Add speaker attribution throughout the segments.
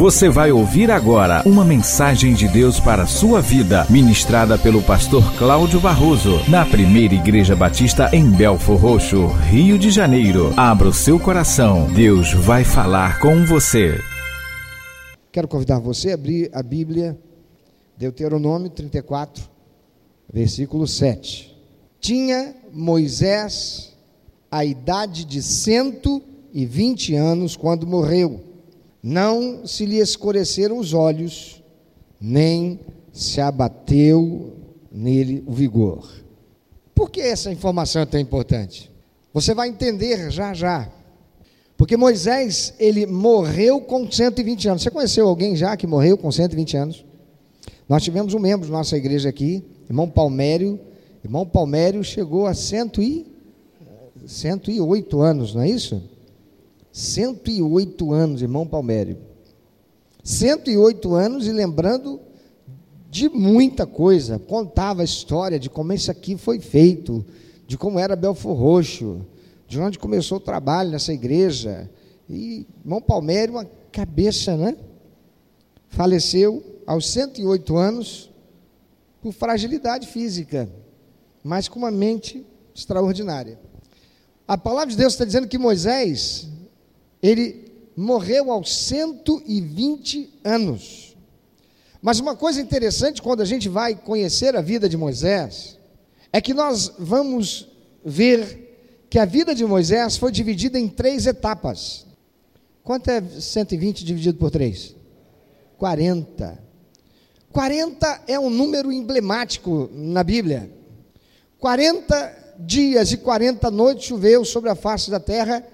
Speaker 1: Você vai ouvir agora uma mensagem de Deus para a sua vida, ministrada pelo pastor Cláudio Barroso, na primeira Igreja Batista em Belfor Roxo, Rio de Janeiro. Abra o seu coração, Deus vai falar com você.
Speaker 2: Quero convidar você a abrir a Bíblia, Deuteronômio 34, versículo 7. Tinha Moisés a idade de 120 anos quando morreu. Não se lhe escureceram os olhos, nem se abateu nele o vigor. Por que essa informação é tão importante? Você vai entender já já. Porque Moisés, ele morreu com 120 anos. Você conheceu alguém já que morreu com 120 anos? Nós tivemos um membro da nossa igreja aqui, irmão Palmério. Irmão Palmério chegou a 100 e, 108 anos, não é isso? 108 anos, irmão Palmério. 108 anos e lembrando de muita coisa. Contava a história de como isso aqui foi feito, de como era Belfor Roxo, de onde começou o trabalho nessa igreja. E irmão Palmério, uma cabeça, né? Faleceu aos 108 anos por fragilidade física, mas com uma mente extraordinária. A palavra de Deus está dizendo que Moisés, ele morreu aos 120 anos. Mas uma coisa interessante quando a gente vai conhecer a vida de Moisés, é que nós vamos ver que a vida de Moisés foi dividida em três etapas. Quanto é 120 dividido por 3? 40. 40 é um número emblemático na Bíblia. 40 dias e 40 noites choveu sobre a face da terra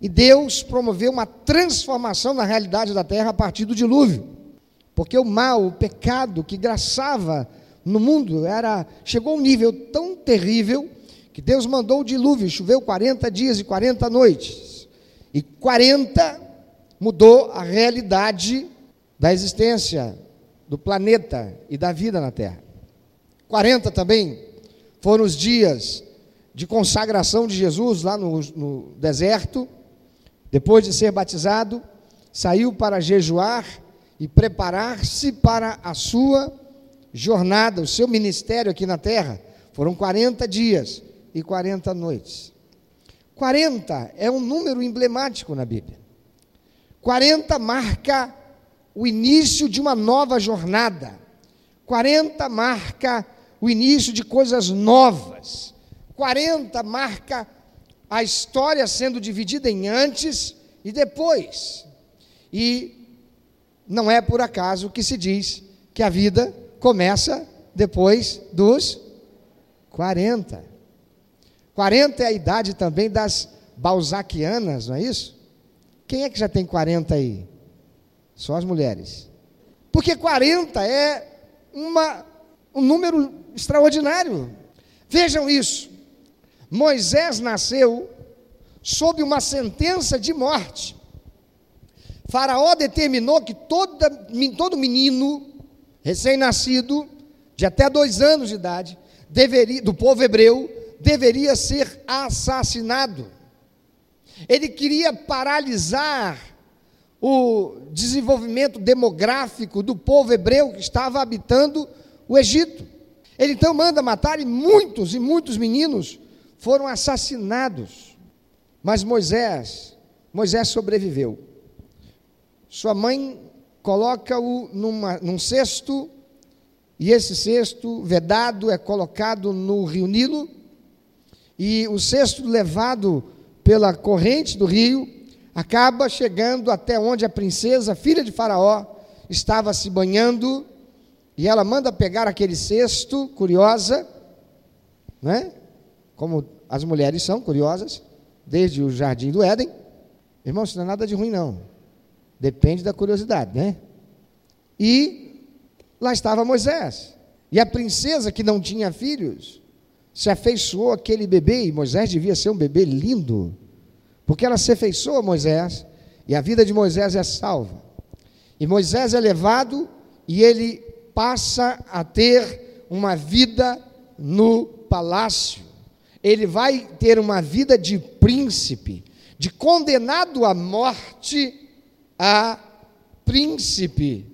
Speaker 2: e Deus promoveu uma transformação na realidade da terra a partir do dilúvio. Porque o mal, o pecado que graçava no mundo era chegou a um nível tão terrível que Deus mandou o dilúvio, choveu 40 dias e 40 noites. E 40 mudou a realidade da existência do planeta e da vida na Terra. 40 também foram os dias de consagração de Jesus lá no, no deserto, depois de ser batizado, saiu para jejuar e preparar-se para a sua jornada, o seu ministério aqui na terra. Foram 40 dias e 40 noites. 40 é um número emblemático na Bíblia. 40 marca o início de uma nova jornada. 40 marca o início de coisas novas. 40 marca a história sendo dividida em antes e depois. E não é por acaso que se diz que a vida começa depois dos 40. 40 é a idade também das balzaquianas, não é isso? Quem é que já tem 40 aí? Só as mulheres. Porque 40 é uma, um número extraordinário. Vejam isso. Moisés nasceu sob uma sentença de morte. Faraó determinou que toda, todo menino recém-nascido, de até dois anos de idade, deveria, do povo hebreu, deveria ser assassinado. Ele queria paralisar o desenvolvimento demográfico do povo hebreu que estava habitando o Egito. Ele então manda matar muitos e muitos meninos foram assassinados. Mas Moisés, Moisés sobreviveu. Sua mãe coloca-o num cesto, e esse cesto vedado é colocado no rio Nilo, e o cesto levado pela corrente do rio acaba chegando até onde a princesa, filha de Faraó, estava se banhando, e ela manda pegar aquele cesto, curiosa, né? Como as mulheres são curiosas, desde o jardim do Éden. Irmão, isso não é nada de ruim, não. Depende da curiosidade, né? E lá estava Moisés. E a princesa que não tinha filhos se afeiçoou aquele bebê, e Moisés devia ser um bebê lindo, porque ela se afeiçoou a Moisés, e a vida de Moisés é salva. E Moisés é levado e ele passa a ter uma vida no palácio ele vai ter uma vida de príncipe, de condenado à morte a príncipe.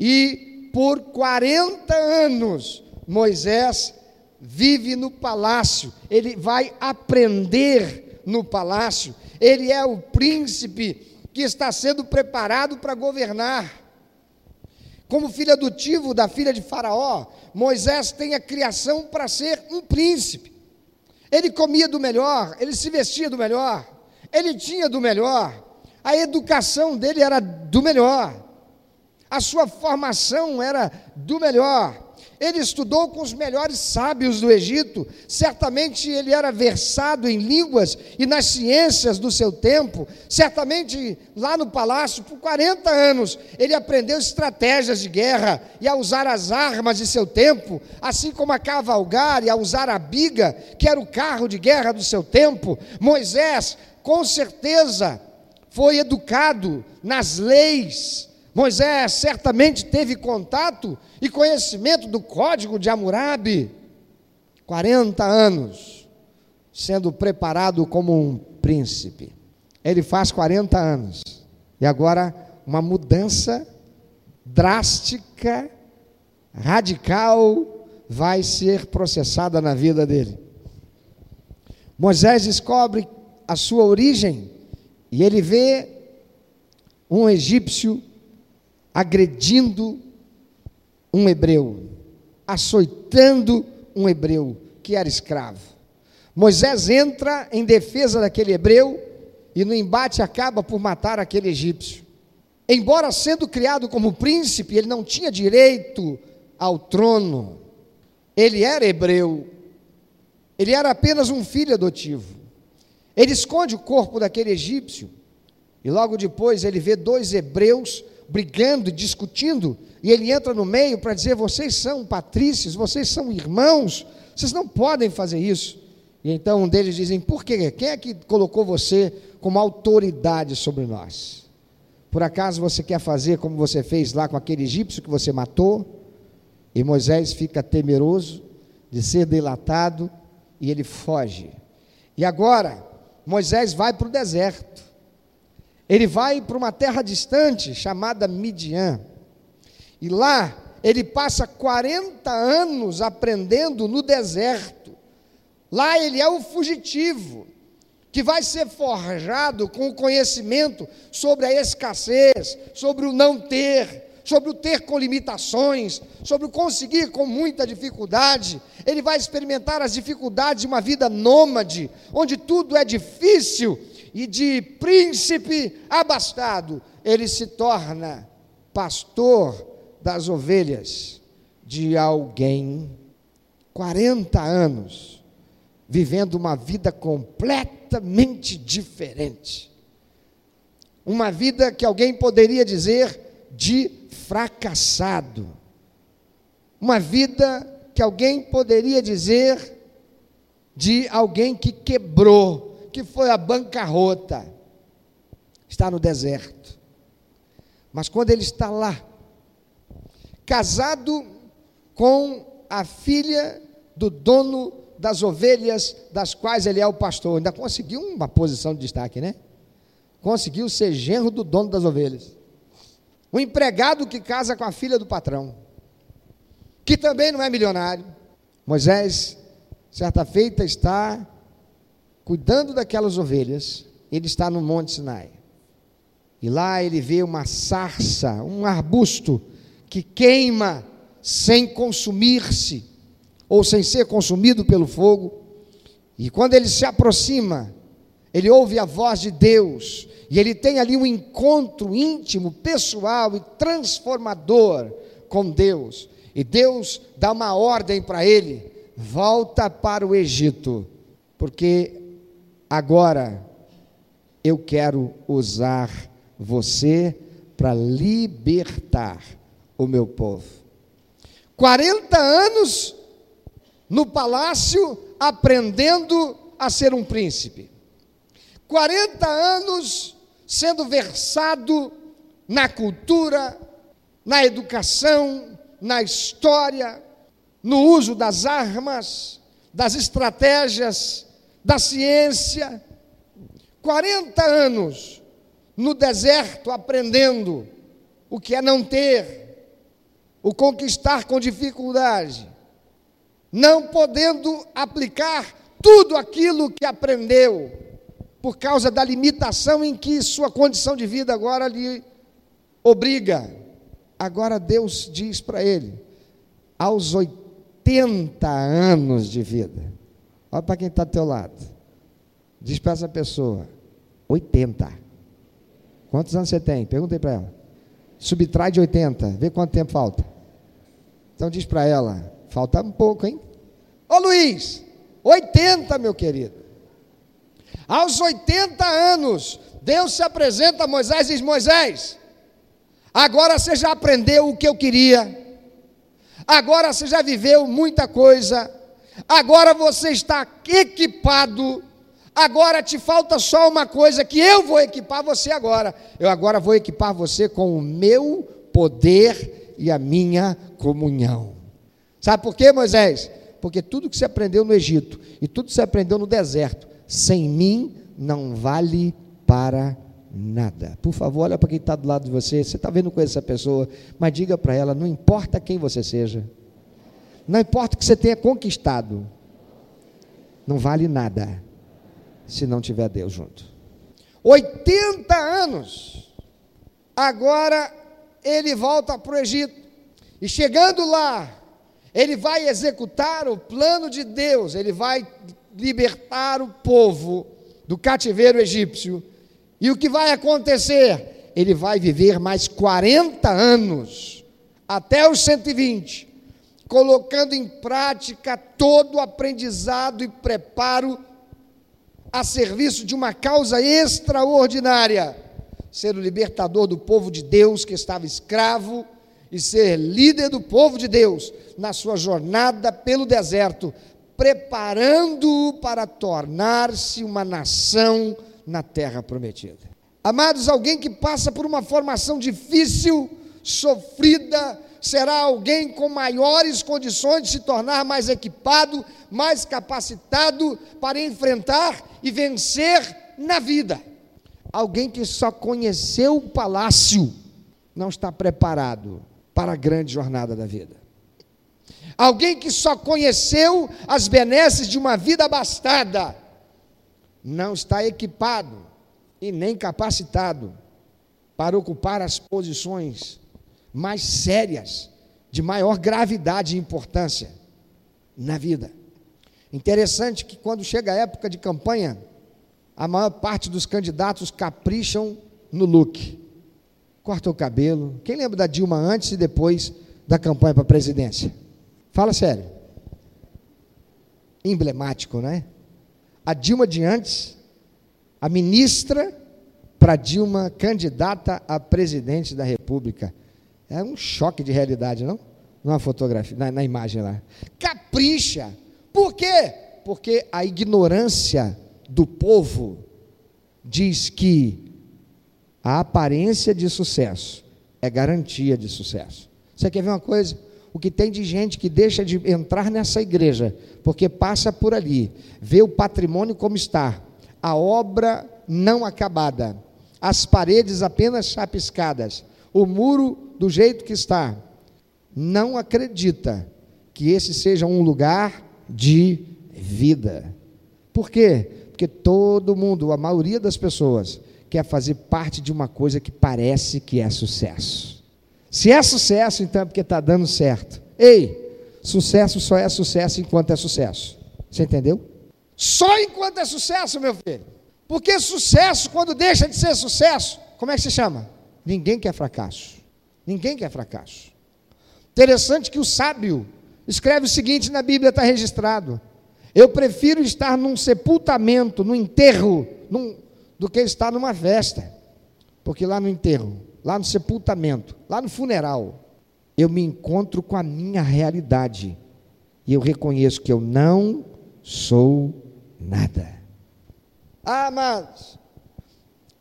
Speaker 2: E por 40 anos, Moisés vive no palácio, ele vai aprender no palácio, ele é o príncipe que está sendo preparado para governar. Como filho adotivo da filha de Faraó, Moisés tem a criação para ser um príncipe. Ele comia do melhor, ele se vestia do melhor, ele tinha do melhor, a educação dele era do melhor, a sua formação era do melhor. Ele estudou com os melhores sábios do Egito, certamente ele era versado em línguas e nas ciências do seu tempo, certamente lá no palácio, por 40 anos, ele aprendeu estratégias de guerra e a usar as armas de seu tempo, assim como a cavalgar e a usar a biga, que era o carro de guerra do seu tempo. Moisés, com certeza, foi educado nas leis Moisés certamente teve contato e conhecimento do código de Hammurabi. 40 anos sendo preparado como um príncipe. Ele faz 40 anos. E agora uma mudança drástica, radical, vai ser processada na vida dele. Moisés descobre a sua origem e ele vê um egípcio agredindo um hebreu, açoitando um hebreu que era escravo. Moisés entra em defesa daquele hebreu e no embate acaba por matar aquele egípcio. Embora sendo criado como príncipe, ele não tinha direito ao trono. Ele era hebreu. Ele era apenas um filho adotivo. Ele esconde o corpo daquele egípcio. E logo depois ele vê dois hebreus brigando, discutindo, e ele entra no meio para dizer: vocês são patrícios, vocês são irmãos, vocês não podem fazer isso. E então um deles dizem: por quê? Quem é que colocou você como autoridade sobre nós? Por acaso você quer fazer como você fez lá com aquele egípcio que você matou? E Moisés fica temeroso de ser delatado e ele foge. E agora, Moisés vai para o deserto. Ele vai para uma terra distante chamada Midian. E lá ele passa 40 anos aprendendo no deserto. Lá ele é o fugitivo, que vai ser forjado com o conhecimento sobre a escassez, sobre o não ter, sobre o ter com limitações, sobre o conseguir com muita dificuldade. Ele vai experimentar as dificuldades de uma vida nômade, onde tudo é difícil e de príncipe abastado, ele se torna pastor das ovelhas de alguém. 40 anos, vivendo uma vida completamente diferente. Uma vida que alguém poderia dizer de fracassado. Uma vida que alguém poderia dizer de alguém que quebrou que foi a bancarrota, está no deserto. Mas quando ele está lá, casado com a filha do dono das ovelhas, das quais ele é o pastor, ainda conseguiu uma posição de destaque, né? Conseguiu ser genro do dono das ovelhas. O empregado que casa com a filha do patrão, que também não é milionário. Moisés, certa feita, está cuidando daquelas ovelhas, ele está no Monte Sinai. E lá ele vê uma sarça, um arbusto que queima sem consumir-se, ou sem ser consumido pelo fogo. E quando ele se aproxima, ele ouve a voz de Deus, e ele tem ali um encontro íntimo, pessoal e transformador com Deus. E Deus dá uma ordem para ele: volta para o Egito, porque Agora, eu quero usar você para libertar o meu povo. 40 anos no palácio aprendendo a ser um príncipe. 40 anos sendo versado na cultura, na educação, na história, no uso das armas, das estratégias da ciência, 40 anos no deserto aprendendo o que é não ter, o conquistar com dificuldade, não podendo aplicar tudo aquilo que aprendeu, por causa da limitação em que sua condição de vida agora lhe obriga. Agora Deus diz para ele, aos 80 anos de vida, olha para quem está ao teu lado, diz para essa pessoa, 80. Quantos anos você tem? Perguntei para ela. Subtrai de 80, vê quanto tempo falta. Então diz para ela, falta um pouco, hein? Ô Luiz, 80, meu querido. Aos 80 anos, Deus se apresenta a Moisés e diz: Moisés, agora você já aprendeu o que eu queria, agora você já viveu muita coisa, agora você está equipado, agora te falta só uma coisa que eu vou equipar você agora. Eu agora vou equipar você com o meu poder e a minha comunhão. Sabe por quê, Moisés? porque tudo que você aprendeu no Egito e tudo que você aprendeu no deserto, sem mim não vale para nada. Por favor, olha para quem está do lado de você. Você está vendo com essa pessoa, mas diga para ela: não importa quem você seja, não importa o que você tenha conquistado, não vale nada se não tiver Deus junto. 80 anos. Agora ele volta para o Egito. E chegando lá, ele vai executar o plano de Deus, ele vai libertar o povo do cativeiro egípcio. E o que vai acontecer? Ele vai viver mais 40 anos, até os 120, colocando em prática todo o aprendizado e preparo a serviço de uma causa extraordinária ser o libertador do povo de Deus que estava escravo e ser líder do povo de Deus na sua jornada pelo deserto, preparando-o para tornar-se uma nação na terra prometida. Amados, alguém que passa por uma formação difícil, sofrida, será alguém com maiores condições de se tornar mais equipado, mais capacitado para enfrentar e vencer na vida. Alguém que só conheceu o palácio não está preparado para a grande jornada da vida. Alguém que só conheceu as benesses de uma vida abastada, não está equipado e nem capacitado para ocupar as posições mais sérias, de maior gravidade e importância na vida. Interessante que quando chega a época de campanha, a maior parte dos candidatos capricham no look corta o cabelo. Quem lembra da Dilma antes e depois da campanha para a presidência? Fala sério. Emblemático, né? A Dilma de antes, a ministra para Dilma candidata a presidente da República. É um choque de realidade, não? Numa fotografia, na, na imagem lá. Capricha. Por quê? Porque a ignorância do povo diz que a aparência de sucesso é garantia de sucesso. Você quer ver uma coisa? O que tem de gente que deixa de entrar nessa igreja, porque passa por ali, vê o patrimônio como está, a obra não acabada, as paredes apenas chapiscadas, o muro do jeito que está, não acredita que esse seja um lugar de vida. Por quê? Porque todo mundo, a maioria das pessoas, quer fazer parte de uma coisa que parece que é sucesso. Se é sucesso, então é porque está dando certo. Ei, sucesso só é sucesso enquanto é sucesso. Você entendeu? Só enquanto é sucesso, meu filho. Porque sucesso, quando deixa de ser sucesso, como é que se chama? Ninguém quer fracasso. Ninguém quer fracasso. Interessante que o sábio escreve o seguinte na Bíblia, está registrado. Eu prefiro estar num sepultamento, num enterro, num, do que estar numa festa. Porque lá no enterro, lá no sepultamento, lá no funeral, eu me encontro com a minha realidade. E eu reconheço que eu não sou nada. Ah, mas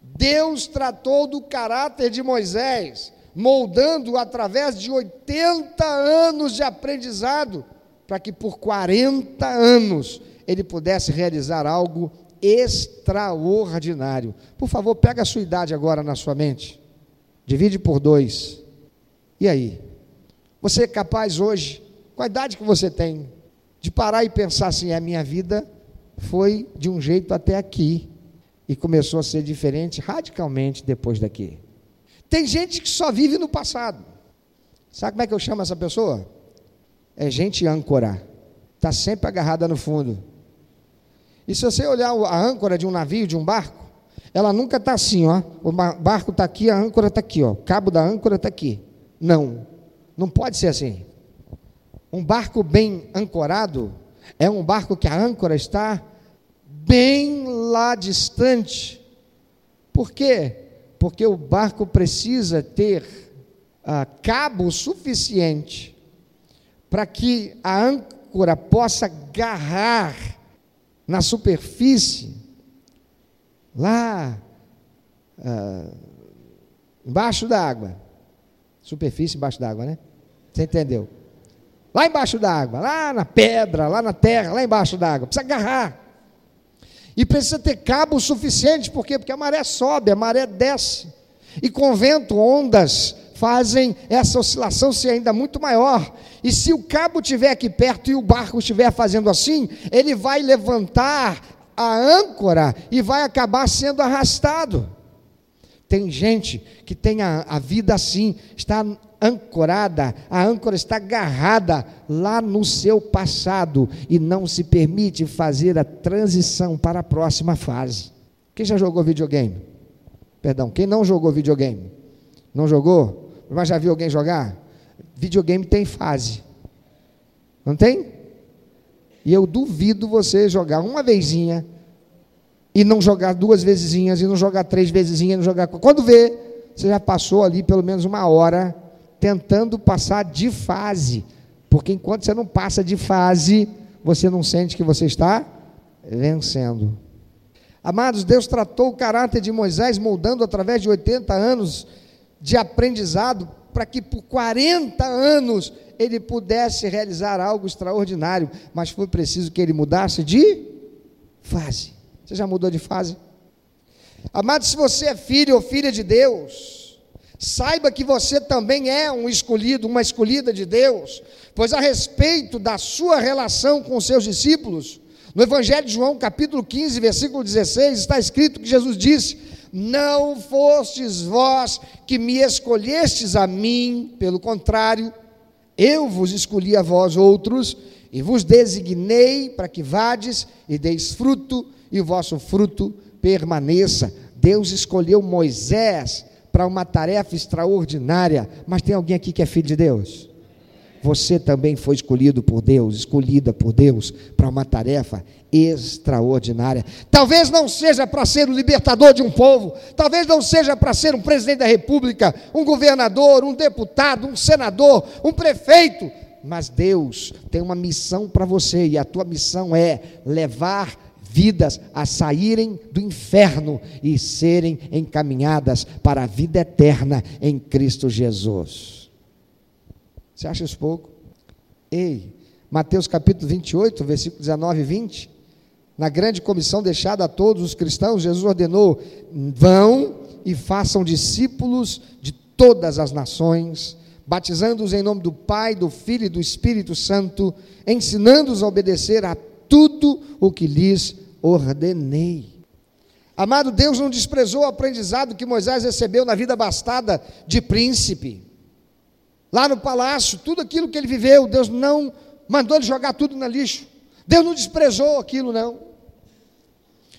Speaker 2: Deus tratou do caráter de Moisés, moldando através de 80 anos de aprendizado, para que por 40 anos ele pudesse realizar algo extraordinário. Por favor, pega a sua idade agora na sua mente. Divide por dois. E aí? Você é capaz hoje, com a idade que você tem, de parar e pensar assim: a minha vida foi de um jeito até aqui e começou a ser diferente radicalmente depois daqui. Tem gente que só vive no passado. Sabe como é que eu chamo essa pessoa? É gente âncora. Está sempre agarrada no fundo. E se você olhar a âncora de um navio, de um barco, ela nunca está assim, ó. O barco está aqui, a âncora está aqui, ó. O cabo da âncora está aqui. Não. Não pode ser assim. Um barco bem ancorado é um barco que a âncora está bem lá distante. Por quê? Porque o barco precisa ter ah, cabo suficiente para que a âncora possa agarrar na superfície, lá ah, embaixo da água. Superfície embaixo da água, né? Você entendeu? Lá embaixo da água, lá na pedra, lá na terra, lá embaixo da água. Precisa agarrar. E precisa ter cabo suficiente, por quê? Porque a maré sobe, a maré desce. E com vento, ondas fazem essa oscilação ser ainda muito maior. E se o cabo estiver aqui perto e o barco estiver fazendo assim, ele vai levantar a âncora e vai acabar sendo arrastado. Tem gente que tem a, a vida assim, está ancorada, a âncora está agarrada lá no seu passado e não se permite fazer a transição para a próxima fase. Quem já jogou videogame? Perdão, quem não jogou videogame? Não jogou? Mas já viu alguém jogar? Videogame tem fase. Não tem? E eu duvido você jogar uma vezinha e não jogar duas vezesinhas, e não jogar três vezesinhas, não jogar. Quando vê, você já passou ali pelo menos uma hora tentando passar de fase. Porque enquanto você não passa de fase, você não sente que você está vencendo. Amados, Deus tratou o caráter de Moisés moldando através de 80 anos de aprendizado para que por 40 anos ele pudesse realizar algo extraordinário, mas foi preciso que ele mudasse de fase. Você já mudou de fase? Amados, se você é filho ou filha de Deus, Saiba que você também é um escolhido, uma escolhida de Deus, pois a respeito da sua relação com os seus discípulos, no Evangelho de João, capítulo 15, versículo 16, está escrito que Jesus disse: Não fostes vós que me escolhestes a mim, pelo contrário, eu vos escolhi a vós outros, e vos designei para que vades e deis fruto, e o vosso fruto permaneça. Deus escolheu Moisés para uma tarefa extraordinária, mas tem alguém aqui que é filho de Deus? Você também foi escolhido por Deus, escolhida por Deus para uma tarefa extraordinária. Talvez não seja para ser o libertador de um povo, talvez não seja para ser um presidente da república, um governador, um deputado, um senador, um prefeito, mas Deus tem uma missão para você e a tua missão é levar vidas a saírem do inferno e serem encaminhadas para a vida eterna em Cristo Jesus. Você acha isso pouco? Ei, Mateus capítulo 28, versículo 19 e 20. Na grande comissão deixada a todos os cristãos, Jesus ordenou: vão e façam discípulos de todas as nações, batizando-os em nome do Pai, do Filho e do Espírito Santo, ensinando-os a obedecer a tudo o que lhes ordenei. Amado, Deus não desprezou o aprendizado que Moisés recebeu na vida bastada de príncipe. Lá no palácio, tudo aquilo que ele viveu, Deus não mandou ele jogar tudo na lixo. Deus não desprezou aquilo, não.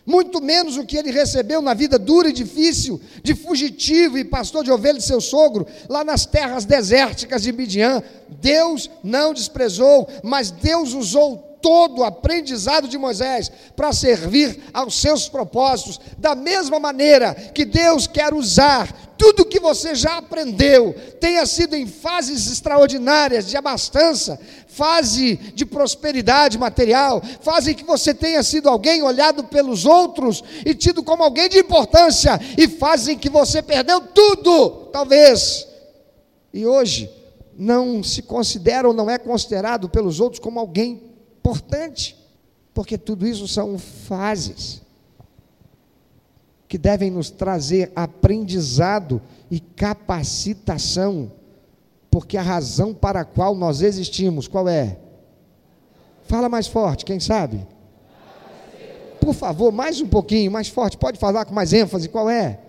Speaker 2: Muito menos o que ele recebeu na vida dura e difícil, de fugitivo e pastor de ovelha de seu sogro, lá nas terras desérticas de Midian. Deus não desprezou, mas Deus usou todo o aprendizado de Moisés para servir aos seus propósitos, da mesma maneira que Deus quer usar tudo que você já aprendeu, tenha sido em fases extraordinárias de abastança, fase de prosperidade material, fase em que você tenha sido alguém olhado pelos outros e tido como alguém de importância, e fase em que você perdeu tudo, talvez, e hoje não se considera ou não é considerado pelos outros como alguém importante, porque tudo isso são fases. Que devem nos trazer aprendizado e capacitação, porque a razão para a qual nós existimos, qual é? Fala mais forte, quem sabe? Por favor, mais um pouquinho, mais forte, pode falar com mais ênfase, qual é?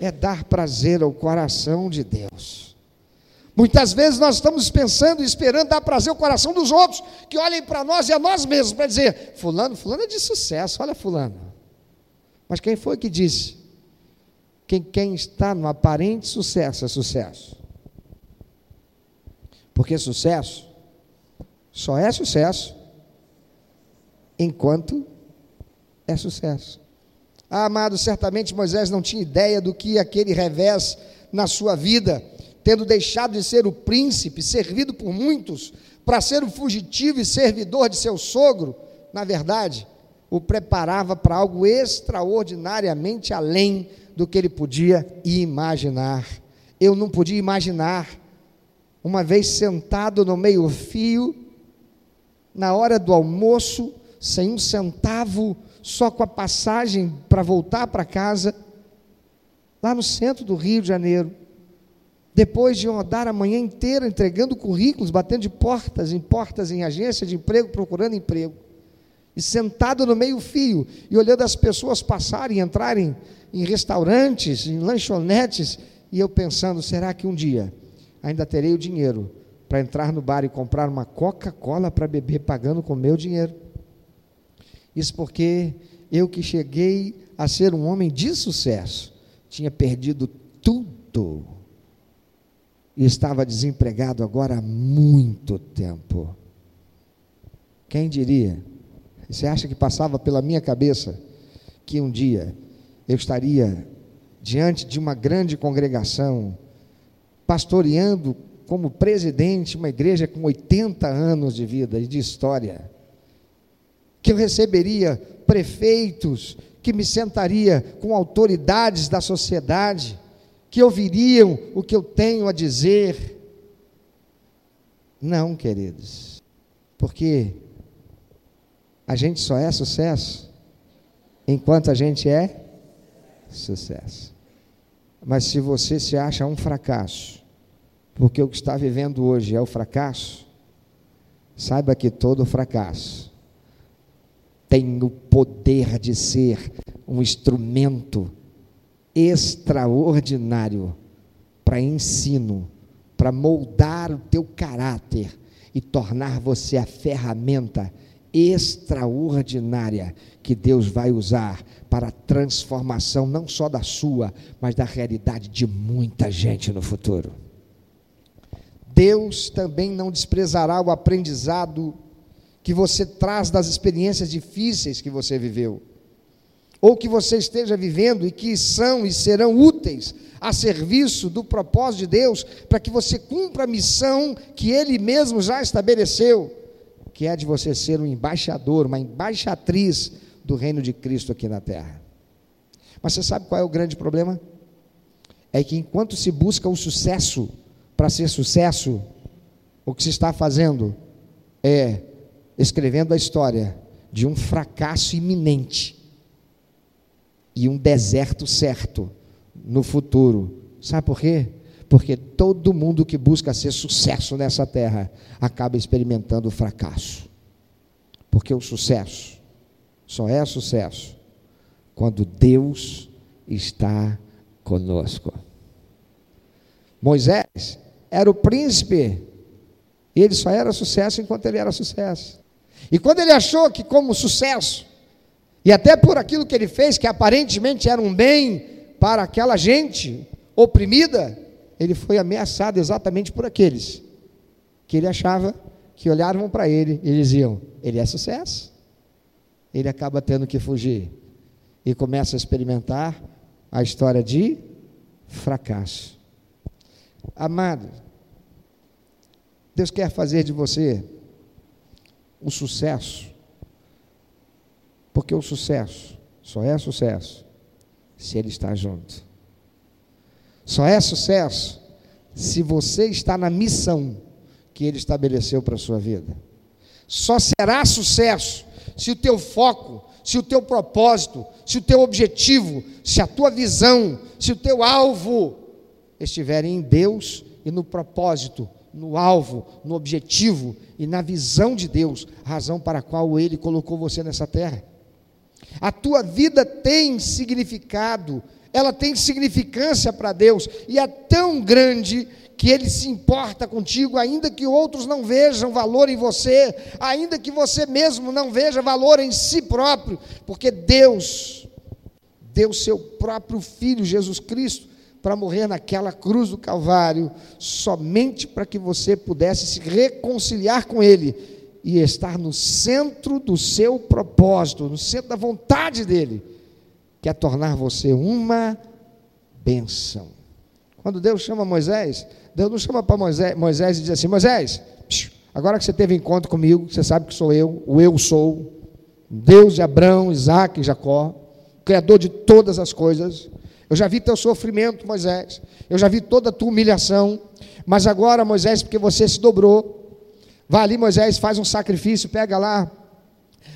Speaker 2: É dar prazer ao coração de Deus. Muitas vezes nós estamos pensando esperando dar prazer ao coração dos outros, que olhem para nós e a nós mesmos para dizer: Fulano, Fulano é de sucesso, olha Fulano. Mas quem foi que disse? Quem, quem está no aparente sucesso é sucesso. Porque sucesso só é sucesso enquanto é sucesso. Ah, amado, certamente Moisés não tinha ideia do que aquele revés na sua vida tendo deixado de ser o príncipe, servido por muitos, para ser o fugitivo e servidor de seu sogro, na verdade, o preparava para algo extraordinariamente além do que ele podia imaginar. Eu não podia imaginar, uma vez sentado no meio-fio, na hora do almoço, sem um centavo, só com a passagem para voltar para casa, lá no centro do Rio de Janeiro, depois de rodar a manhã inteira entregando currículos, batendo de portas em portas em agência de emprego, procurando emprego, e sentado no meio-fio e olhando as pessoas passarem, entrarem em restaurantes, em lanchonetes, e eu pensando: será que um dia ainda terei o dinheiro para entrar no bar e comprar uma Coca-Cola para beber, pagando com meu dinheiro? Isso porque eu que cheguei a ser um homem de sucesso, tinha perdido tudo e estava desempregado agora há muito tempo. Quem diria? Você acha que passava pela minha cabeça que um dia eu estaria diante de uma grande congregação, pastoreando como presidente uma igreja com 80 anos de vida e de história, que eu receberia prefeitos, que me sentaria com autoridades da sociedade, que ouviriam o que eu tenho a dizer. Não, queridos, porque a gente só é sucesso enquanto a gente é sucesso. Mas se você se acha um fracasso, porque o que está vivendo hoje é o fracasso, saiba que todo fracasso tem o poder de ser um instrumento extraordinário para ensino, para moldar o teu caráter e tornar você a ferramenta extraordinária que Deus vai usar para a transformação não só da sua, mas da realidade de muita gente no futuro. Deus também não desprezará o aprendizado que você traz das experiências difíceis que você viveu ou que você esteja vivendo e que são e serão úteis a serviço do propósito de Deus, para que você cumpra a missão que Ele mesmo já estabeleceu, que é de você ser um embaixador, uma embaixatriz do reino de Cristo aqui na terra. Mas você sabe qual é o grande problema? É que enquanto se busca o sucesso para ser sucesso, o que se está fazendo é escrevendo a história de um fracasso iminente e um deserto certo no futuro. Sabe por quê? Porque todo mundo que busca ser sucesso nessa terra acaba experimentando fracasso. Porque o sucesso só é sucesso quando Deus está conosco. Moisés era o príncipe, ele só era sucesso enquanto ele era sucesso. E quando ele achou que, como sucesso, e até por aquilo que ele fez, que aparentemente era um bem para aquela gente oprimida, ele foi ameaçado exatamente por aqueles que ele achava que olhavam para ele e diziam: ele é sucesso. Ele acaba tendo que fugir e começa a experimentar a história de fracasso. Amado, Deus quer fazer de você um sucesso porque o sucesso só é sucesso se ele está junto. Só é sucesso se você está na missão que ele estabeleceu para a sua vida. Só será sucesso se o teu foco, se o teu propósito, se o teu objetivo, se a tua visão, se o teu alvo estiverem em Deus e no propósito, no alvo, no objetivo e na visão de Deus, razão para a qual Ele colocou você nessa terra. A tua vida tem significado, ela tem significância para Deus e é tão grande que Ele se importa contigo, ainda que outros não vejam valor em você, ainda que você mesmo não veja valor em si próprio, porque Deus deu seu próprio Filho, Jesus Cristo, para morrer naquela cruz do Calvário, somente para que você pudesse se reconciliar com Ele e estar no centro do seu propósito, no centro da vontade dEle, que é tornar você uma benção. Quando Deus chama Moisés, Deus não chama para Moisés, Moisés e diz assim: Moisés, agora que você teve encontro comigo, você sabe que sou eu, o eu sou, Deus de Abraão, Isaac e Jacó, Criador de todas as coisas. Eu já vi teu sofrimento, Moisés, eu já vi toda a tua humilhação, mas agora, Moisés, porque você se dobrou, vai ali, Moisés, faz um sacrifício, pega lá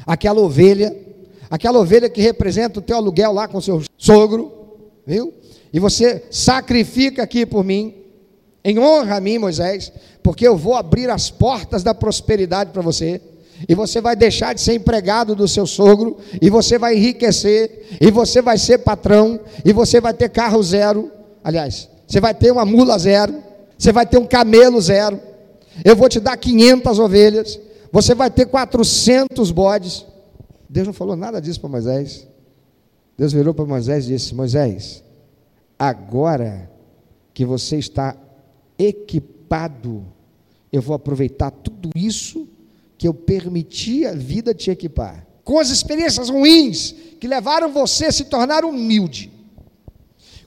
Speaker 2: aquela ovelha, aquela ovelha que representa o teu aluguel lá com o seu sogro, viu? E você sacrifica aqui por mim, em honra a mim, Moisés, porque eu vou abrir as portas da prosperidade para você. E você vai deixar de ser empregado do seu sogro, e você vai enriquecer, e você vai ser patrão, e você vai ter carro zero. Aliás, você vai ter uma mula zero, você vai ter um camelo zero. Eu vou te dar 500 ovelhas, você vai ter 400 bodes. Deus não falou nada disso para Moisés. Deus virou para Moisés e disse: Moisés, agora que você está equipado, eu vou aproveitar tudo isso que eu permiti a vida te equipar. Com as experiências ruins que levaram você a se tornar humilde.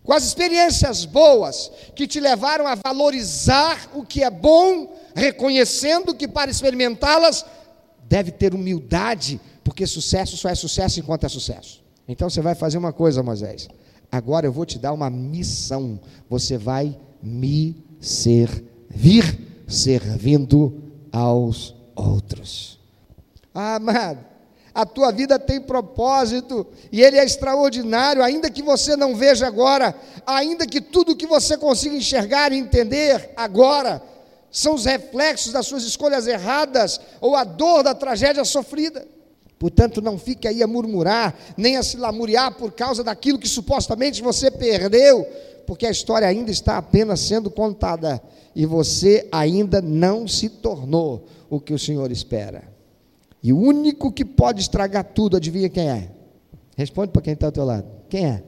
Speaker 2: Com as experiências boas que te levaram a valorizar o que é bom, reconhecendo que para experimentá-las deve ter humildade, porque sucesso só é sucesso enquanto é sucesso. Então você vai fazer uma coisa, Moisés. Agora eu vou te dar uma missão. Você vai me servir, servindo aos outros. Ah, amado, a tua vida tem propósito e ele é extraordinário, ainda que você não veja agora, ainda que tudo que você consiga enxergar e entender agora são os reflexos das suas escolhas erradas ou a dor da tragédia sofrida. Portanto, não fique aí a murmurar, nem a se lamuriar por causa daquilo que supostamente você perdeu, porque a história ainda está apenas sendo contada e você ainda não se tornou o que o Senhor espera. E o único que pode estragar tudo, adivinha quem é? Responde para quem está ao teu lado. Quem é?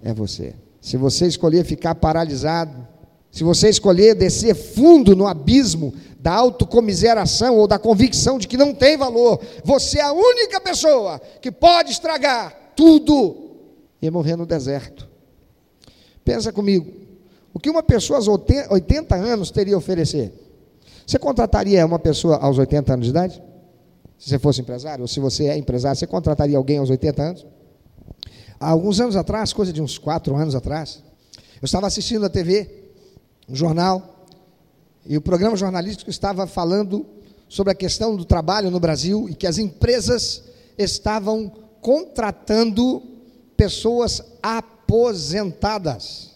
Speaker 2: É você. Se você escolher ficar paralisado, se você escolher descer fundo no abismo da autocomiseração ou da convicção de que não tem valor, você é a única pessoa que pode estragar tudo e morrer no deserto. Pensa comigo. O que uma pessoa aos 80 anos teria a oferecer? Você contrataria uma pessoa aos 80 anos de idade? Se você fosse empresário, ou se você é empresário, você contrataria alguém aos 80 anos? Há alguns anos atrás, coisa de uns 4 anos atrás, eu estava assistindo a TV, um jornal, e o programa jornalístico estava falando sobre a questão do trabalho no Brasil e que as empresas estavam contratando pessoas aposentadas.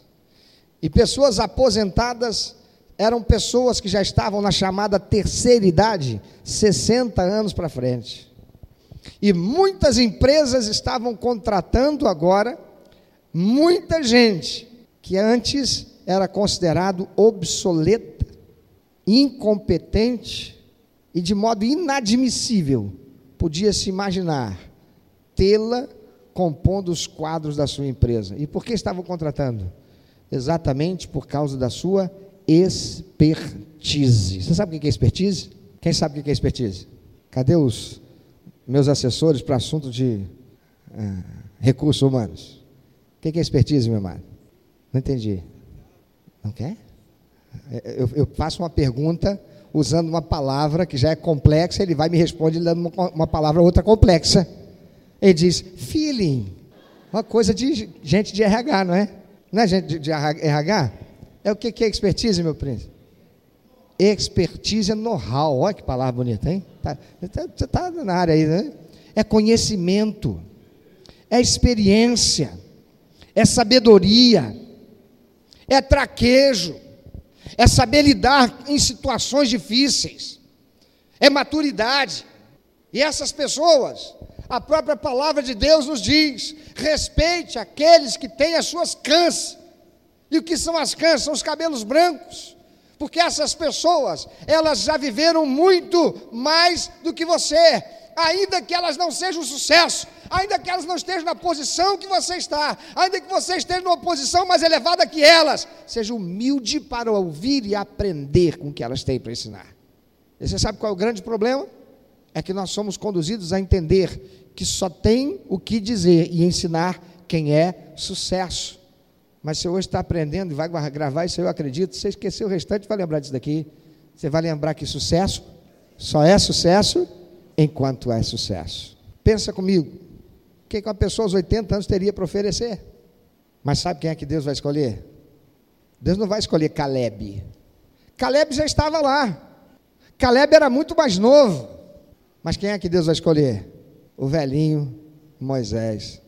Speaker 2: E pessoas aposentadas eram pessoas que já estavam na chamada terceira idade, 60 anos para frente. E muitas empresas estavam contratando agora muita gente que antes era considerado obsoleta, incompetente e de modo inadmissível podia se imaginar tê-la compondo os quadros da sua empresa. E por que estavam contratando? Exatamente por causa da sua expertise. Você sabe o que é expertise? Quem sabe o que é expertise? Cadê os meus assessores para assunto de uh, recursos humanos? O que é expertise, meu amado? Não entendi. Não quer? É, eu, eu faço uma pergunta usando uma palavra que já é complexa, ele vai me responder dando uma, uma palavra outra complexa. Ele diz, feeling. Uma coisa de gente de RH, não é? Não é gente de, de RH? É o que, que é expertise, meu príncipe? Expertise é know-how. Olha que palavra bonita, hein? Tá, você está tá na área aí, né? É conhecimento. é experiência, é sabedoria, é traquejo, é saber lidar em situações difíceis, é maturidade. E essas pessoas, a própria palavra de Deus nos diz: respeite aqueles que têm as suas cãs. E o que são as cãs? São os cabelos brancos. Porque essas pessoas, elas já viveram muito mais do que você, ainda que elas não sejam um sucesso, ainda que elas não estejam na posição que você está, ainda que você esteja numa posição mais elevada que elas, seja humilde para ouvir e aprender com o que elas têm para ensinar. E você sabe qual é o grande problema? É que nós somos conduzidos a entender que só tem o que dizer e ensinar quem é sucesso. Mas você hoje está aprendendo e vai gravar isso, eu acredito. Você esqueceu o restante, vai lembrar disso daqui. Você vai lembrar que sucesso só é sucesso enquanto é sucesso. Pensa comigo. O que uma pessoa aos 80 anos teria para oferecer? Mas sabe quem é que Deus vai escolher? Deus não vai escolher Caleb. Caleb já estava lá. Caleb era muito mais novo. Mas quem é que Deus vai escolher? O velhinho Moisés,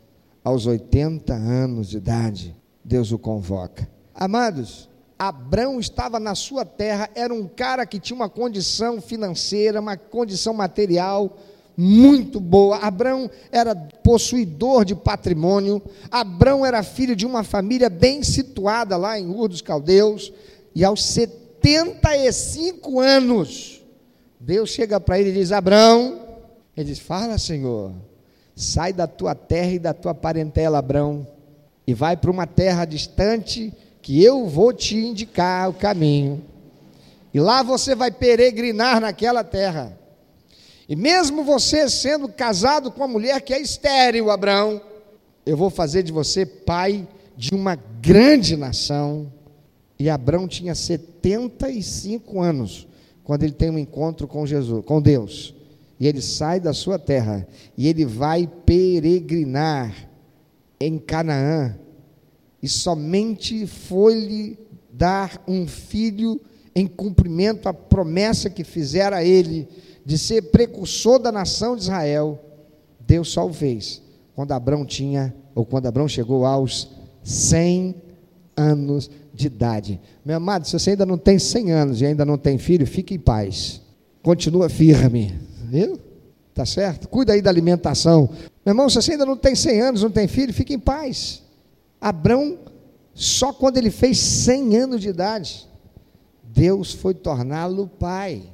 Speaker 2: aos 80 anos de idade, Deus o convoca. Amados, Abraão estava na sua terra, era um cara que tinha uma condição financeira, uma condição material muito boa. Abraão era possuidor de patrimônio. Abraão era filho de uma família bem situada lá em Ur dos Caldeus. E aos 75 anos, Deus chega para ele e diz: Abrão, ele diz: Fala, Senhor, sai da tua terra e da tua parentela, Abrão, e vai para uma terra distante que eu vou te indicar o caminho. E lá você vai peregrinar naquela terra. E mesmo você sendo casado com uma mulher que é estéril, Abraão, eu vou fazer de você pai de uma grande nação. E Abraão tinha 75 anos quando ele tem um encontro com Jesus, com Deus, e ele sai da sua terra e ele vai peregrinar em Canaã, e somente foi-lhe dar um filho em cumprimento à promessa que fizera a ele de ser precursor da nação de Israel. Deus só o fez quando Abraão tinha, ou quando Abraão chegou aos 100 anos de idade. Meu amado, se você ainda não tem 100 anos e ainda não tem filho, fique em paz. Continua firme. Viu? Tá certo? Cuida aí da alimentação. Meu irmão, se você ainda não tem 100 anos, não tem filho, fique em paz. Abrão, só quando ele fez 100 anos de idade, Deus foi torná-lo pai.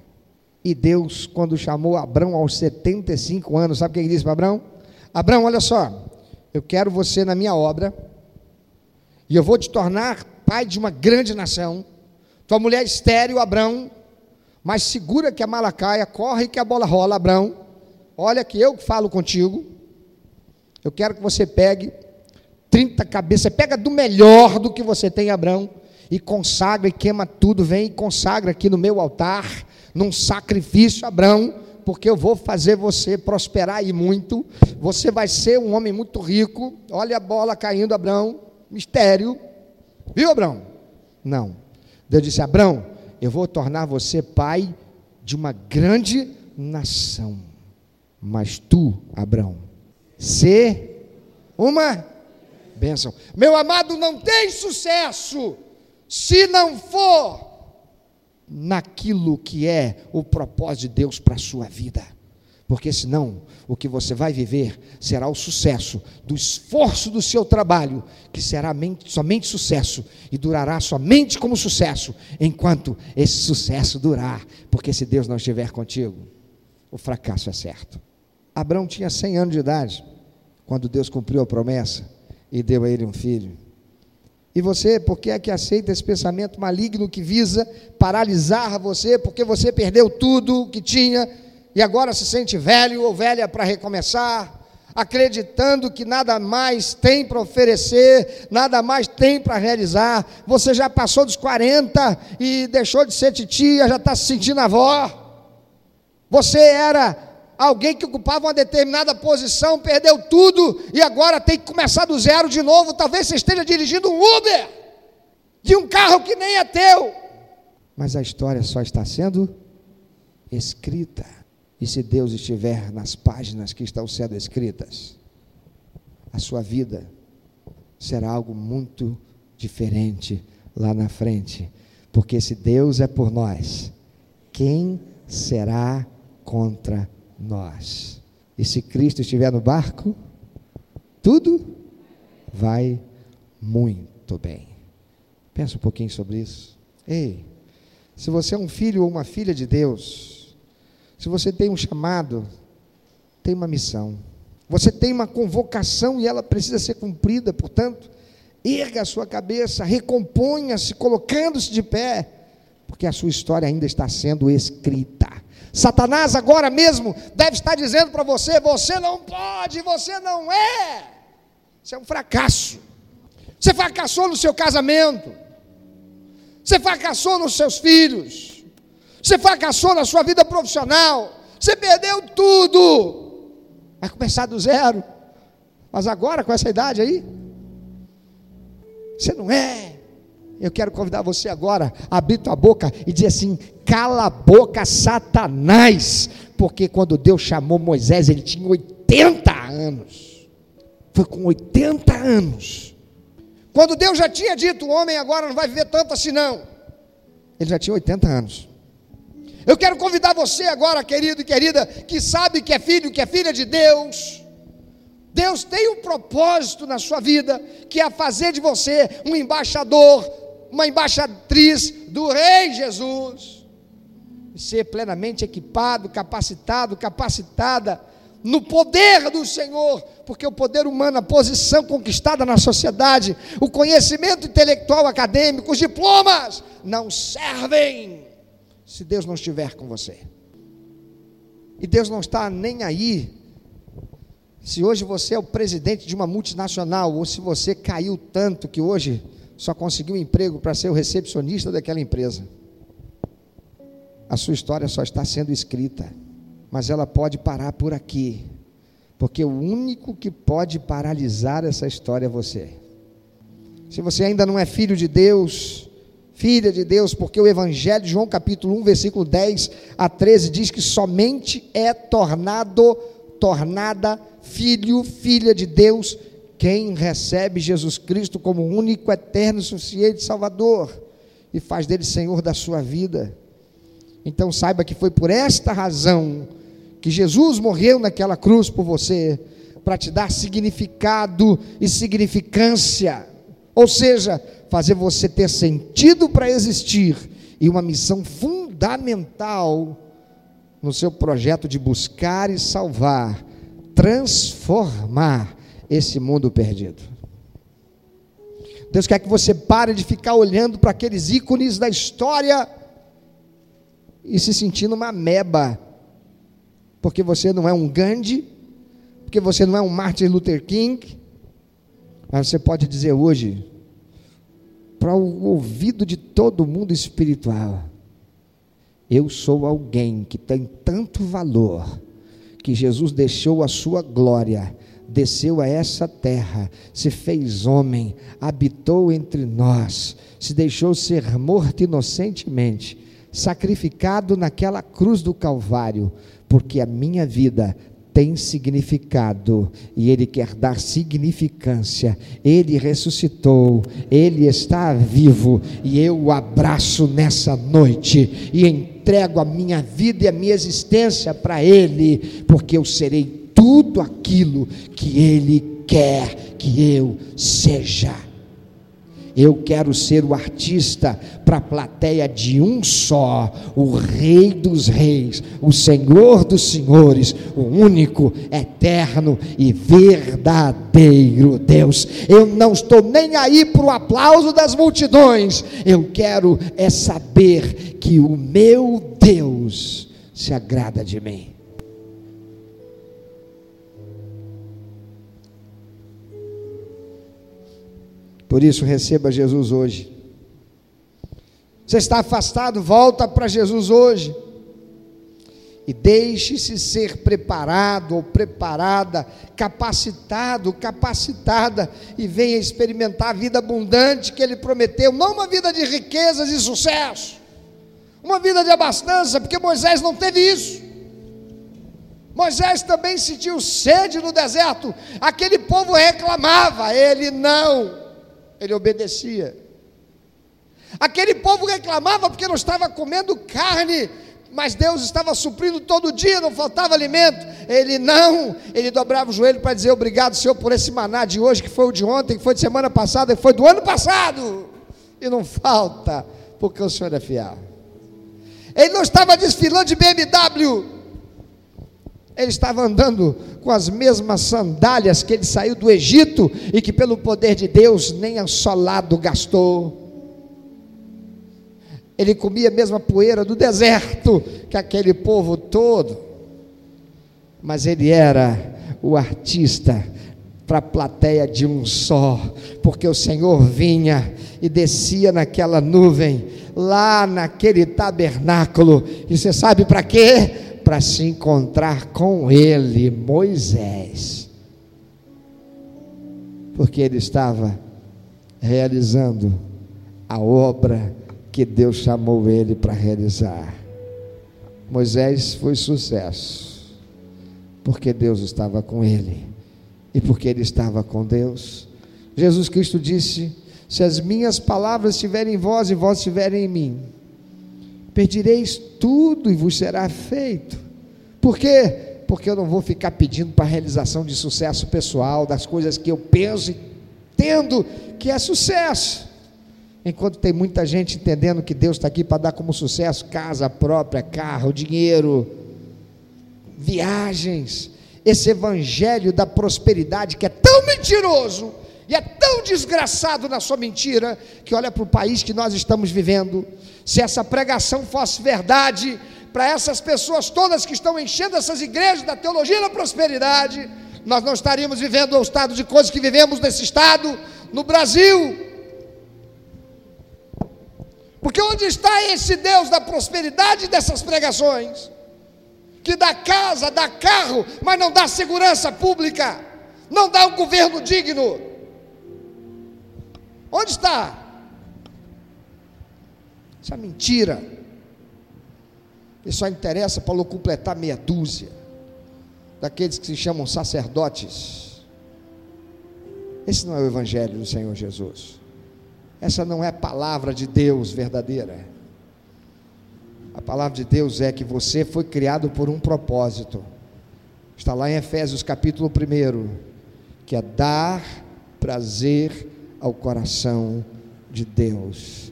Speaker 2: E Deus, quando chamou Abrão aos 75 anos, sabe o que ele disse para Abrão? Abrão, olha só, eu quero você na minha obra, e eu vou te tornar pai de uma grande nação. Tua mulher estéreo, Abrão, mas segura que a malacaia, corre que a bola rola, Abrão. Olha que eu falo contigo. Eu quero que você pegue 30 cabeças, pega do melhor do que você tem, Abrão, e consagra e queima tudo, vem e consagra aqui no meu altar, num sacrifício, Abrão, porque eu vou fazer você prosperar e muito. Você vai ser um homem muito rico. Olha a bola caindo, Abrão, mistério. Viu, Abraão? Não. Deus disse: Abraão, eu vou tornar você pai de uma grande nação. Mas tu, Abraão, ser uma bênção. Meu amado, não tem sucesso se não for naquilo que é o propósito de Deus para a sua vida porque senão o que você vai viver será o sucesso do esforço do seu trabalho, que será somente sucesso e durará somente como sucesso, enquanto esse sucesso durar, porque se Deus não estiver contigo, o fracasso é certo. Abraão tinha 100 anos de idade quando Deus cumpriu a promessa e deu a ele um filho. E você, por que é que aceita esse pensamento maligno que visa paralisar você, porque você perdeu tudo que tinha e agora se sente velho ou velha para recomeçar, acreditando que nada mais tem para oferecer, nada mais tem para realizar. Você já passou dos 40 e deixou de ser titia, já está se sentindo avó. Você era alguém que ocupava uma determinada posição, perdeu tudo e agora tem que começar do zero de novo. Talvez você esteja dirigindo um Uber de um carro que nem é teu. Mas a história só está sendo escrita e se Deus estiver nas páginas que estão sendo escritas. a sua vida será algo muito diferente lá na frente. Porque se Deus é por nós, quem será contra nós? E se Cristo estiver no barco, tudo vai muito bem. Pensa um pouquinho sobre isso. Ei, se você é um filho ou uma filha de Deus, se você tem um chamado, tem uma missão. Você tem uma convocação e ela precisa ser cumprida, portanto, erga a sua cabeça, recomponha-se, colocando-se de pé, porque a sua história ainda está sendo escrita. Satanás agora mesmo deve estar dizendo para você: você não pode, você não é. Isso é um fracasso. Você fracassou no seu casamento. Você fracassou nos seus filhos. Você fracassou na sua vida profissional. Você perdeu tudo. Vai começar do zero. Mas agora, com essa idade aí, você não é. Eu quero convidar você agora a abrir tua boca e dizer assim: cala a boca, Satanás. Porque quando Deus chamou Moisés, ele tinha 80 anos. Foi com 80 anos. Quando Deus já tinha dito: o homem agora não vai viver tanto assim, não. Ele já tinha 80 anos. Eu quero convidar você agora, querido e querida, que sabe que é filho, que é filha de Deus Deus tem um propósito na sua vida, que é fazer de você um embaixador, uma embaixatriz do Rei Jesus, ser plenamente equipado, capacitado, capacitada no poder do Senhor, porque o poder humano, a posição conquistada na sociedade, o conhecimento intelectual acadêmico, os diplomas, não servem se Deus não estiver com você. E Deus não está nem aí se hoje você é o presidente de uma multinacional, ou se você caiu tanto que hoje só conseguiu emprego para ser o recepcionista daquela empresa, a sua história só está sendo escrita, mas ela pode parar por aqui, porque o único que pode paralisar essa história é você. Se você ainda não é filho de Deus, filha de Deus, porque o Evangelho de João capítulo 1, versículo 10 a 13 diz que somente é tornado, tornada filho, filha de Deus, quem recebe Jesus Cristo como único, eterno, suficiente Salvador e faz dele Senhor da sua vida. Então saiba que foi por esta razão que Jesus morreu naquela cruz por você, para te dar significado e significância, ou seja, fazer você ter sentido para existir e uma missão fundamental no seu projeto de buscar e salvar transformar esse mundo perdido. Deus quer que você pare de ficar olhando para aqueles ícones da história e se sentindo uma meba, porque você não é um Gandhi, porque você não é um Martin Luther King, mas você pode dizer hoje, para o ouvido de todo mundo espiritual, eu sou alguém que tem tanto valor que Jesus deixou a sua glória, desceu a essa terra, se fez homem, habitou entre nós, se deixou ser morto inocentemente, sacrificado naquela cruz do Calvário, porque a minha vida tem significado e Ele quer dar significância. Ele ressuscitou, Ele está vivo e eu o abraço nessa noite e entrego a minha vida e a minha existência para Ele, porque eu serei tudo aquilo que Ele quer que eu seja. Eu quero ser o artista para a plateia de um só, o Rei dos Reis, o Senhor dos Senhores, o único, eterno e verdadeiro Deus. Eu não estou nem aí para o aplauso das multidões, eu quero é saber que o meu Deus se agrada de mim. Por isso, receba Jesus hoje. Você está afastado, volta para Jesus hoje. E deixe-se ser preparado ou preparada, capacitado, capacitada, e venha experimentar a vida abundante que Ele prometeu, não uma vida de riquezas e sucesso, uma vida de abastança, porque Moisés não teve isso. Moisés também sentiu sede no deserto. Aquele povo reclamava, ele não, ele obedecia. Aquele povo reclamava porque não estava comendo carne, mas Deus estava suprindo todo dia, não faltava alimento. Ele não, ele dobrava o joelho para dizer obrigado, Senhor, por esse maná de hoje, que foi o de ontem, que foi de semana passada, que foi do ano passado. E não falta, porque o Senhor é fiel. Ele não estava desfilando de BMW, ele estava andando com as mesmas sandálias que ele saiu do Egito e que, pelo poder de Deus, nem assolado gastou. Ele comia a mesma poeira do deserto que aquele povo todo, mas ele era o artista para a plateia de um só, porque o Senhor vinha e descia naquela nuvem, lá naquele tabernáculo, e você sabe para quê? Para se encontrar com ele, Moisés, porque ele estava realizando a obra que Deus chamou ele para realizar. Moisés foi sucesso, porque Deus estava com ele e porque ele estava com Deus. Jesus Cristo disse: Se as minhas palavras estiverem em vós e vós estiverem em mim, pedireis tudo e vos será feito. Por quê? Porque eu não vou ficar pedindo para realização de sucesso pessoal, das coisas que eu penso e tendo que é sucesso. Enquanto tem muita gente entendendo que Deus está aqui para dar como sucesso casa própria, carro, dinheiro, viagens, esse evangelho da prosperidade que é tão mentiroso e é tão desgraçado na sua mentira, que olha para o país que nós estamos vivendo. Se essa pregação fosse verdade, para essas pessoas todas que estão enchendo essas igrejas da teologia da prosperidade, nós não estaríamos vivendo o estado de coisas que vivemos nesse estado, no Brasil. Porque onde está esse Deus da prosperidade dessas pregações? Que dá casa, dá carro, mas não dá segurança pública, não dá um governo digno. Onde está? Isso é mentira. Isso só interessa para completar meia dúzia daqueles que se chamam sacerdotes. Esse não é o Evangelho do Senhor Jesus. Essa não é a palavra de Deus verdadeira. A palavra de Deus é que você foi criado por um propósito. Está lá em Efésios capítulo 1, que é dar prazer ao coração de Deus,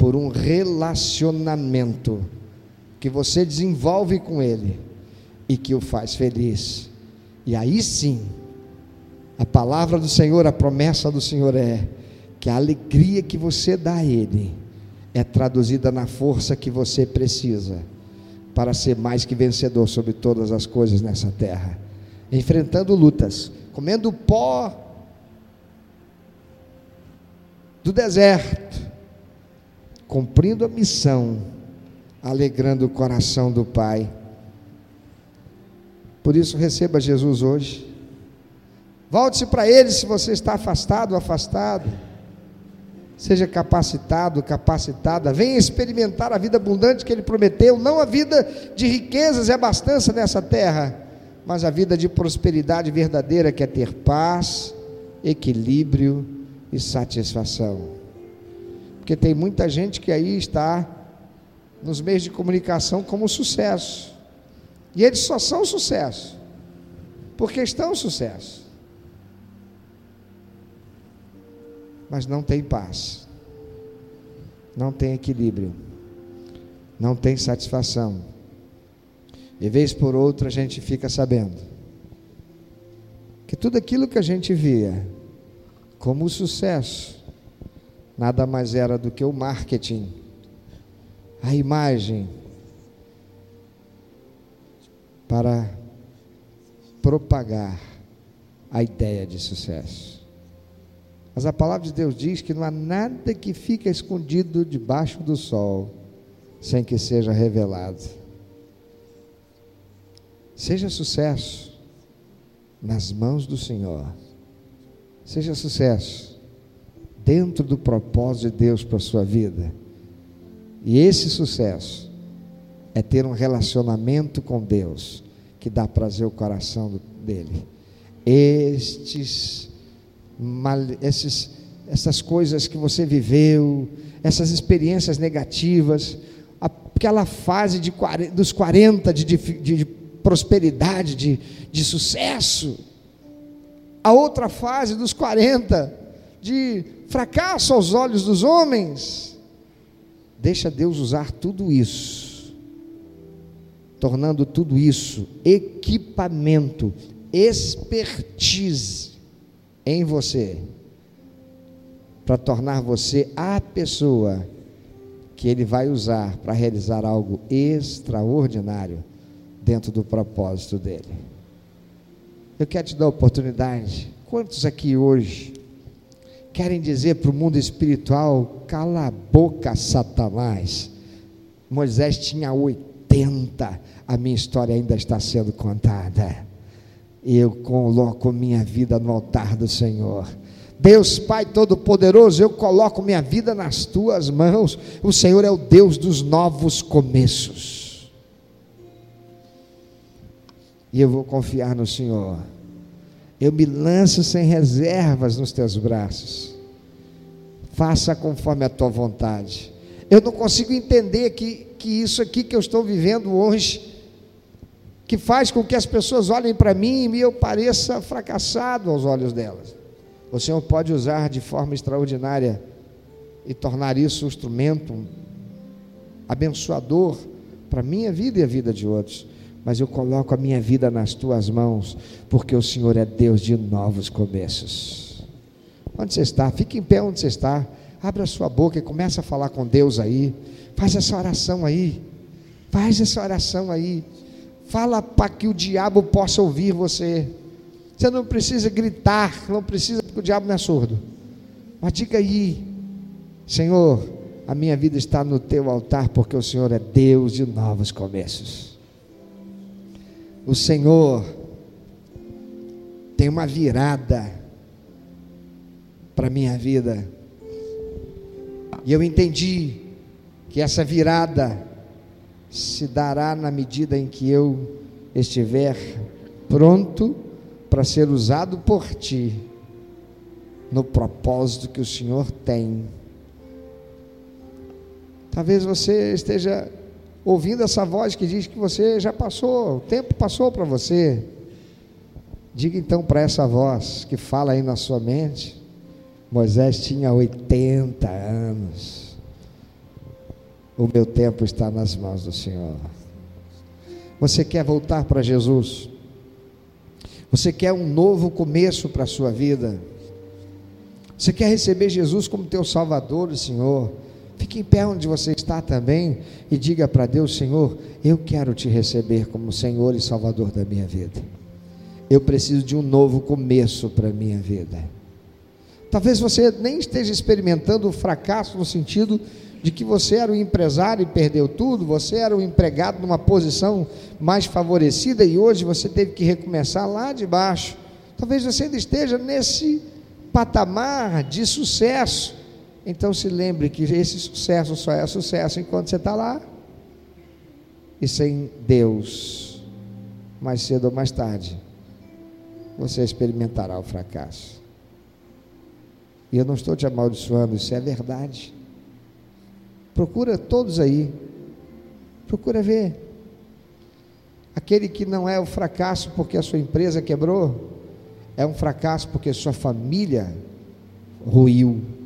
Speaker 2: por um relacionamento que você desenvolve com Ele e que o faz feliz. E aí sim, a palavra do Senhor, a promessa do Senhor é: que a alegria que você dá a Ele é traduzida na força que você precisa para ser mais que vencedor sobre todas as coisas nessa terra, enfrentando lutas, comendo pó do deserto, cumprindo a missão, alegrando o coração do Pai. Por isso, receba Jesus hoje. Volte-se para Ele se você está afastado afastado seja capacitado, capacitada, venha experimentar a vida abundante que Ele prometeu, não a vida de riquezas e abastança nessa terra, mas a vida de prosperidade verdadeira, que é ter paz, equilíbrio e satisfação. Porque tem muita gente que aí está nos meios de comunicação como sucesso, e eles só são sucesso, porque estão sucesso. mas não tem paz, não tem equilíbrio, não tem satisfação. De vez por outra a gente fica sabendo que tudo aquilo que a gente via como sucesso nada mais era do que o marketing, a imagem para propagar a ideia de sucesso. Mas a palavra de Deus diz que não há nada que fica escondido debaixo do sol sem que seja revelado. Seja sucesso nas mãos do Senhor. Seja sucesso dentro do propósito de Deus para a sua vida. E esse sucesso é ter um relacionamento com Deus que dá prazer ao coração dele. Estes, esses, essas coisas que você viveu, essas experiências negativas, aquela fase de, dos 40 de, de, de prosperidade, de, de sucesso, a outra fase dos 40 de fracasso aos olhos dos homens, deixa Deus usar tudo isso, tornando tudo isso equipamento, expertise em você, para tornar você a pessoa que Ele vai usar para realizar algo extraordinário dentro do propósito dele. Eu quero te dar a oportunidade. Quantos aqui hoje querem dizer para o mundo espiritual: cala a boca, Satanás? Moisés tinha 80, a minha história ainda está sendo contada. Eu coloco minha vida no altar do Senhor. Deus Pai Todo-Poderoso, eu coloco minha vida nas tuas mãos. O Senhor é o Deus dos novos começos. e eu vou confiar no Senhor. Eu me lanço sem reservas nos teus braços. Faça conforme a tua vontade. Eu não consigo entender que, que isso aqui que eu estou vivendo hoje, que faz com que as pessoas olhem para mim e eu pareça fracassado aos olhos delas. O Senhor pode usar de forma extraordinária e tornar isso um instrumento abençoador para a minha vida e a vida de outros mas eu coloco a minha vida nas tuas mãos, porque o Senhor é Deus de novos começos. Onde você está? Fique em pé onde você está. Abra sua boca e comece a falar com Deus aí. Faz essa oração aí. Faz essa oração aí. Fala para que o diabo possa ouvir você. Você não precisa gritar, não precisa, porque o diabo não é surdo. Mas diga aí, Senhor, a minha vida está no teu altar, porque o Senhor é Deus de novos começos o Senhor tem uma virada para a minha vida. E eu entendi que essa virada se dará na medida em que eu estiver pronto para ser usado por ti no propósito que o Senhor tem. Talvez você esteja ouvindo essa voz que diz que você já passou, o tempo passou para você. Diga então para essa voz que fala aí na sua mente: Moisés tinha 80 anos. O meu tempo está nas mãos do Senhor. Você quer voltar para Jesus? Você quer um novo começo para a sua vida? Você quer receber Jesus como teu Salvador e Senhor? Fique em pé onde você está também e diga para Deus: Senhor, eu quero te receber como Senhor e Salvador da minha vida. Eu preciso de um novo começo para a minha vida. Talvez você nem esteja experimentando o fracasso no sentido de que você era um empresário e perdeu tudo, você era um empregado numa posição mais favorecida e hoje você teve que recomeçar lá de baixo. Talvez você ainda esteja nesse patamar de sucesso, então se lembre que esse sucesso só é sucesso enquanto você está lá. E sem Deus, mais cedo ou mais tarde, você experimentará o fracasso. E eu não estou te amaldiçoando, isso é verdade. Procura todos aí. Procura ver. Aquele que não é o fracasso porque a sua empresa quebrou, é um fracasso porque sua família ruiu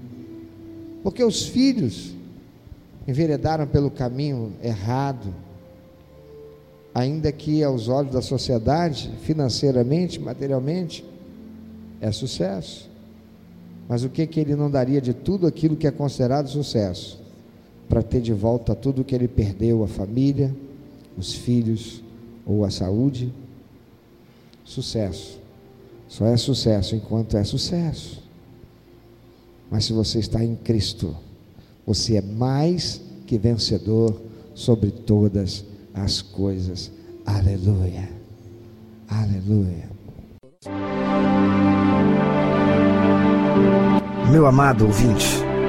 Speaker 2: porque os filhos enveredaram pelo caminho errado, ainda que aos olhos da sociedade, financeiramente, materialmente, é sucesso. Mas o que que ele não daria de tudo aquilo que é considerado sucesso para ter de volta tudo que ele perdeu, a família, os filhos ou a saúde? Sucesso. Só é sucesso enquanto é sucesso. Mas se você está em Cristo, você é mais que vencedor sobre todas as coisas. Aleluia. Aleluia.
Speaker 3: Meu amado ouvinte,